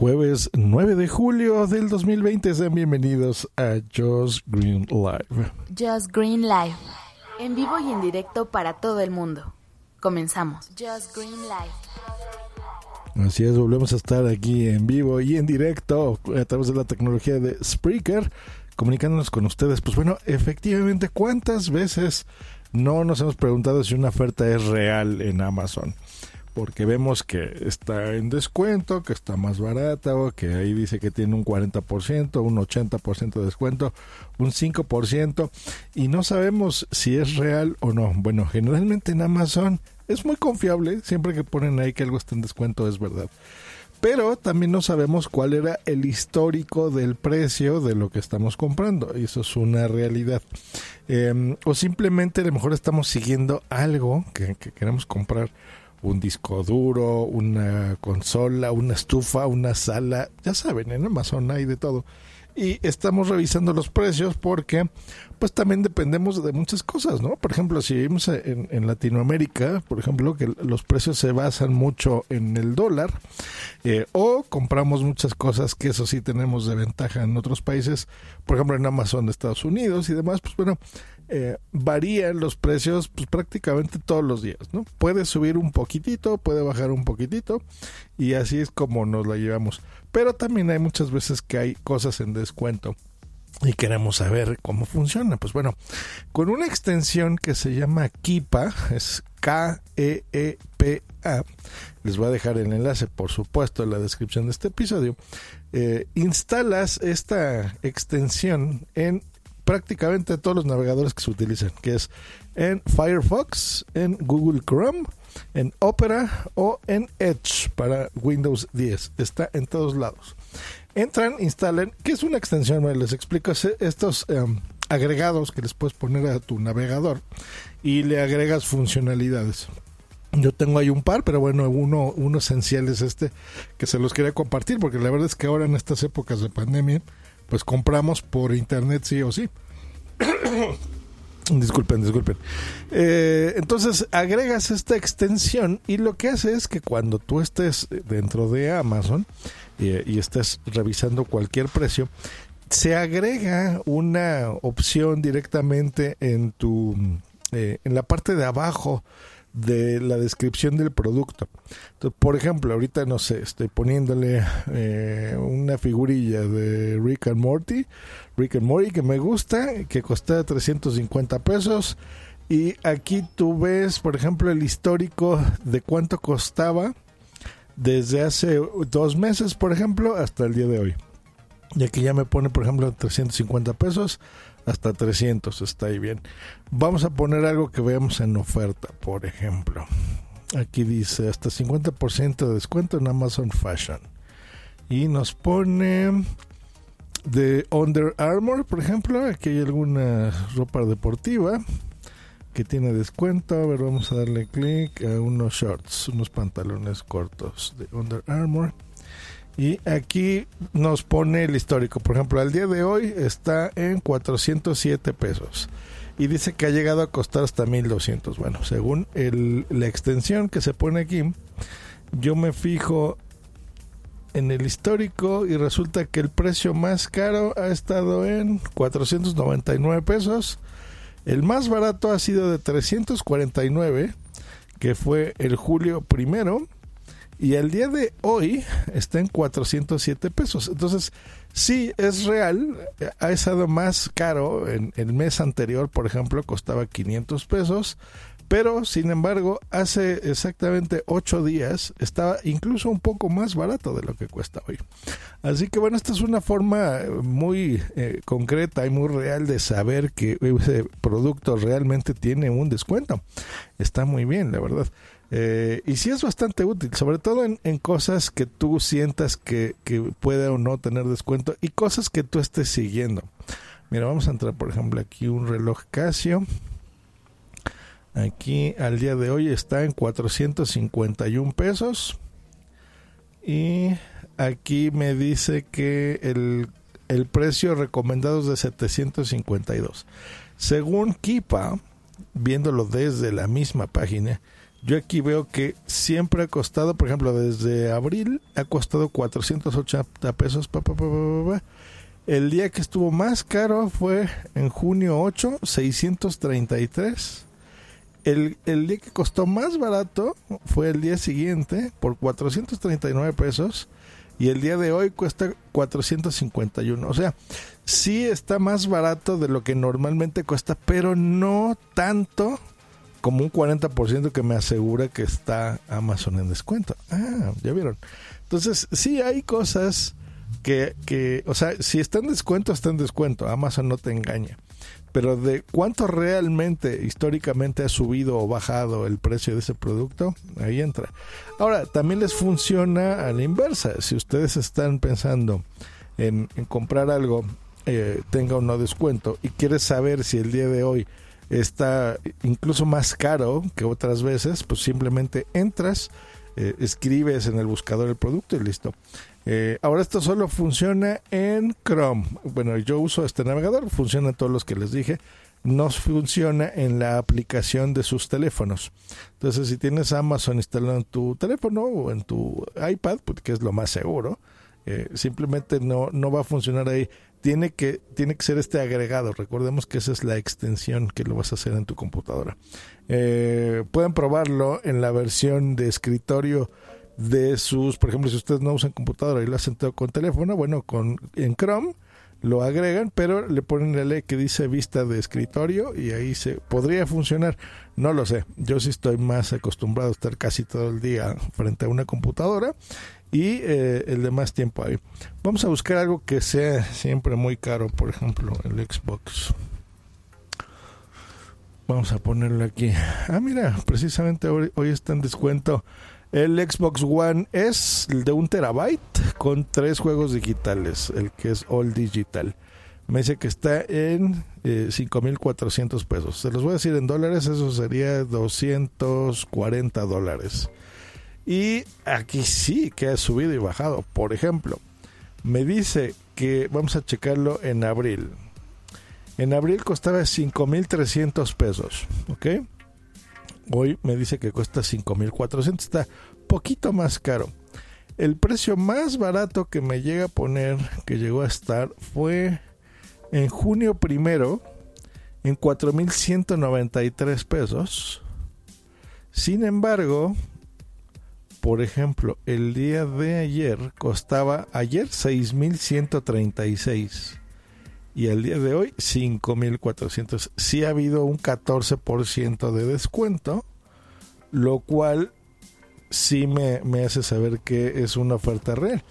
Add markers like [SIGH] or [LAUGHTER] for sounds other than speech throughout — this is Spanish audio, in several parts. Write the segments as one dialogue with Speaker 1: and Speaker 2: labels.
Speaker 1: Jueves 9 de julio del 2020, sean bienvenidos a Just Green Live.
Speaker 2: Just Green Live. En vivo y en directo para todo el mundo. Comenzamos. Just Green Live.
Speaker 1: Así es, volvemos a estar aquí en vivo y en directo a través de la tecnología de Spreaker, comunicándonos con ustedes. Pues bueno, efectivamente, ¿cuántas veces no nos hemos preguntado si una oferta es real en Amazon? Porque vemos que está en descuento, que está más barata, o que ahí dice que tiene un 40%, un 80% de descuento, un 5%, y no sabemos si es real o no. Bueno, generalmente en Amazon es muy confiable, siempre que ponen ahí que algo está en descuento es verdad. Pero también no sabemos cuál era el histórico del precio de lo que estamos comprando. Y eso es una realidad. Em, o simplemente a lo mejor estamos siguiendo algo que queremos comprar un disco duro, una consola, una estufa, una sala, ya saben, en Amazon hay de todo. Y estamos revisando los precios porque pues también dependemos de muchas cosas, ¿no? Por ejemplo, si vivimos en, Latinoamérica, por ejemplo, que los precios se basan mucho en el dólar, eh, o compramos muchas cosas que eso sí tenemos de ventaja en otros países, por ejemplo en Amazon de Estados Unidos y demás, pues bueno, eh, varían los precios pues, prácticamente todos los días, ¿no? Puede subir un poquitito, puede bajar un poquitito y así es como nos la llevamos. Pero también hay muchas veces que hay cosas en descuento y queremos saber cómo funciona. Pues bueno, con una extensión que se llama Kipa, es K-E-E-P-A, les voy a dejar el enlace, por supuesto, en la descripción de este episodio. Eh, instalas esta extensión en prácticamente todos los navegadores que se utilizan, que es en Firefox, en Google Chrome, en Opera o en Edge para Windows 10. Está en todos lados. Entran, instalen, que es una extensión, les explico, estos em, agregados que les puedes poner a tu navegador y le agregas funcionalidades. Yo tengo ahí un par, pero bueno, uno, uno esencial es este que se los quería compartir, porque la verdad es que ahora en estas épocas de pandemia, pues compramos por internet sí o sí. [COUGHS] disculpen, disculpen. Eh, entonces agregas esta extensión y lo que hace es que cuando tú estés dentro de Amazon eh, y estés revisando cualquier precio, se agrega una opción directamente en tu eh, en la parte de abajo de la descripción del producto. Entonces, por ejemplo, ahorita no sé, estoy poniéndole eh, una figurilla de Rick and Morty, Rick and Morty que me gusta, que cuesta 350 pesos. Y aquí tú ves, por ejemplo, el histórico de cuánto costaba desde hace dos meses, por ejemplo, hasta el día de hoy. Y aquí ya me pone, por ejemplo, 350 pesos hasta 300, está ahí bien. Vamos a poner algo que veamos en oferta, por ejemplo. Aquí dice hasta 50% de descuento en Amazon Fashion. Y nos pone de Under Armour, por ejemplo. Aquí hay alguna ropa deportiva que tiene descuento. A ver, vamos a darle clic a unos shorts, unos pantalones cortos de Under Armour. Y aquí nos pone el histórico. Por ejemplo, al día de hoy está en 407 pesos. Y dice que ha llegado a costar hasta 1200. Bueno, según el, la extensión que se pone aquí, yo me fijo en el histórico y resulta que el precio más caro ha estado en 499 pesos. El más barato ha sido de 349, que fue el julio primero y el día de hoy está en 407 pesos. Entonces, sí, es real, ha estado más caro. En el mes anterior, por ejemplo, costaba 500 pesos, pero sin embargo, hace exactamente 8 días estaba incluso un poco más barato de lo que cuesta hoy. Así que bueno, esta es una forma muy eh, concreta y muy real de saber que ese producto realmente tiene un descuento. Está muy bien, la verdad. Eh, y sí es bastante útil, sobre todo en, cosas que tú sientas que, que puede o no tener descuento y cosas que tú estés siguiendo. Mira, vamos a entrar, por ejemplo, aquí un reloj Casio. Aquí al día de hoy está en 451 pesos. Y aquí me dice que el, el precio recomendado es de 752. Según Kipa, viéndolo desde la misma página, yo aquí veo que siempre ha costado, por ejemplo, desde abril ha costado 480 pesos. Pa, pa, el día que estuvo más caro fue en junio 8, 633. El, el día que costó más barato fue el día siguiente por 439 pesos y el día de hoy cuesta 451. O sea, sí está más barato de lo que normalmente cuesta, pero no tanto como un 40% que me asegura que está Amazon en descuento. Ah, ya vieron. Entonces, sí hay cosas que, que, o sea, si está en descuento, está en descuento. Amazon no te engaña. Pero de cuánto realmente históricamente ha subido o bajado el precio de ese producto, ahí entra. Ahora, también les funciona a la inversa. Si ustedes están pensando en, en comprar algo, eh, tenga o no descuento, y quieres saber si el día de hoy está incluso más caro que otras veces, pues simplemente entras, eh, escribes en el buscador el producto y listo. Eh, ahora esto solo funciona en Chrome. Bueno, yo uso este navegador, funciona en todos los que les dije. No funciona en la aplicación de sus teléfonos. Entonces, si tienes Amazon instalado en tu teléfono o en tu iPad, pues, que es lo más seguro, eh, simplemente no, no va a funcionar ahí. Tiene que, tiene que ser este agregado. Recordemos que esa es la extensión que lo vas a hacer en tu computadora. Eh, pueden probarlo en la versión de escritorio de sus, por ejemplo, si ustedes no usan computadora y lo hacen todo con teléfono, bueno, con en Chrome lo agregan, pero le ponen el E que dice vista de escritorio y ahí se podría funcionar. No lo sé. Yo sí estoy más acostumbrado a estar casi todo el día frente a una computadora y eh, el de más tiempo ahí. Vamos a buscar algo que sea siempre muy caro, por ejemplo, el Xbox. Vamos a ponerlo aquí. Ah, mira, precisamente hoy, está en descuento el Xbox One es de un terabyte con tres juegos digitales, el que es all digital. Me dice que está en eh, 5.400 pesos. Se los voy a decir en dólares, eso sería 240 dólares. Y aquí sí que ha subido y bajado. Por ejemplo, me dice que vamos a checarlo en abril. En abril costaba 5.300 pesos, ¿ok? Hoy me dice que cuesta 5.400, está poquito más caro. El precio más barato que me llega a poner, que llegó a estar, fue en junio primero en 4.193 pesos. Sin embargo, por ejemplo, el día de ayer costaba ayer 6.136 y el día de hoy 5.400. Sí ha habido un 14% de descuento, lo cual sí me, me, hace saber que es una oferta real.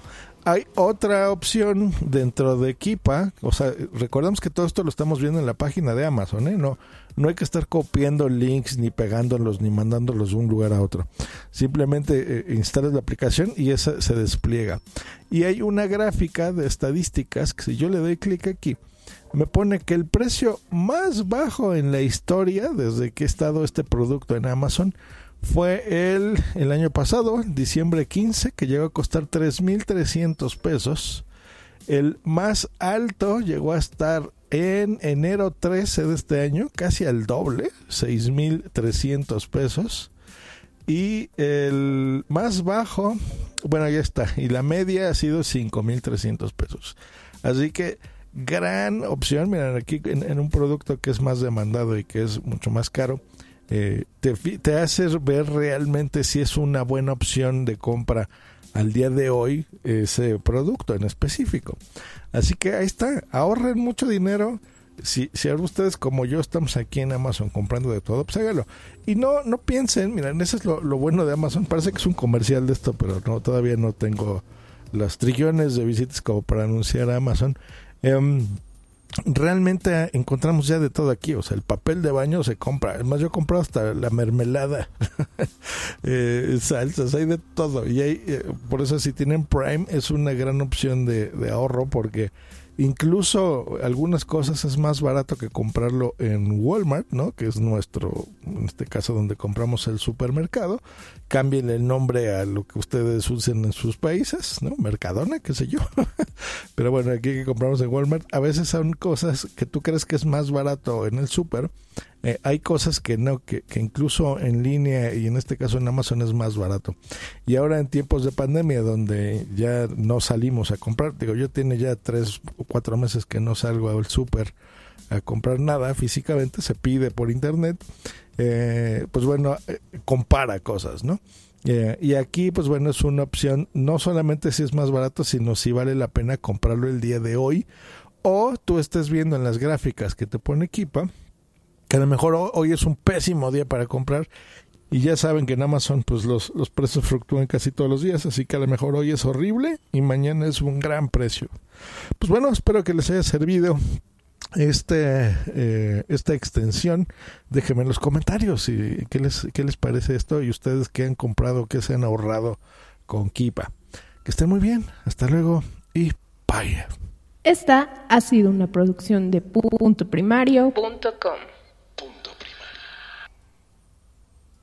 Speaker 1: Hay otra opción dentro de Kipa, o sea, recordemos que todo esto lo estamos viendo en la página de Amazon, ¿eh? No, no hay que estar copiando links ni pegándolos ni mandándolos de un lugar a otro. Simplemente eh, la aplicación y esa se despliega. Y hay una gráfica de estadísticas que si yo le doy clic aquí, me pone que el precio más bajo en la historia desde que ha estado este producto en Amazon fue el, el año pasado, diciembre 15, que llegó a costar 3.300 pesos. El más alto llegó a estar en enero 13 de este año, casi al doble, 6.300 pesos. Y el más bajo, bueno, ya está. Y la media ha sido 5.300 pesos. Así que gran opción. Miren, aquí en, un producto que es más demandado y que es mucho más caro, eh, te, hace ver realmente si es una buena opción de compra al día de hoy ese producto en específico. Así que ahí está, ahorren mucho dinero. Si, si ustedes como yo estamos aquí en Amazon comprando de todo, pues hágalo. Y no, no piensen, miren, eso es lo, lo bueno de Amazon. Parece que es un comercial de esto, pero no, todavía no tengo los trillones de visitas como para anunciar a Amazon. Um, realmente encontramos ya de todo aquí. O sea, el papel de baño se compra. Además, yo he comprado hasta la mermelada, [LAUGHS] eh, salsas, hay de todo. Y hay, eh, por eso, si tienen Prime, es una gran opción de, de ahorro porque Incluso algunas cosas es más barato que comprarlo en Walmart, ¿no? Que es nuestro, en este caso donde compramos el supermercado. Cambien el nombre a lo que ustedes usen en sus países, ¿no? Mercadona, qué sé yo. [LAUGHS] Pero bueno, aquí que compramos en Walmart, a veces son cosas que tú crees que es más barato en el super eh, hay cosas que no, que, incluso en línea y en este caso en Amazon es más barato. Y ahora en tiempos de pandemia donde ya no salimos a comprar, digo, yo tiene ya tres o cuatro meses que no salgo al súper a comprar nada físicamente, se pide por internet, eh, pues bueno, eh, compara cosas, ¿no? y aquí, pues bueno, es una opción, no solamente si es más barato, sino si vale la pena comprarlo el día de hoy, o tú estés viendo en las gráficas que te pone Equipa, que a lo mejor hoy es un pésimo día para comprar y ya saben que en Amazon pues los, los precios fluctúan casi todos los días, así que a lo mejor hoy es horrible y mañana es un gran precio. Pues bueno, espero que les haya servido este eh, esta extensión. Déjenme en los comentarios y qué les, qué les parece esto y ustedes qué han comprado, qué se han ahorrado con Kipa. Que estén muy bien, hasta luego y bye.
Speaker 3: Esta ha sido una producción de puntoprimario.com. punto.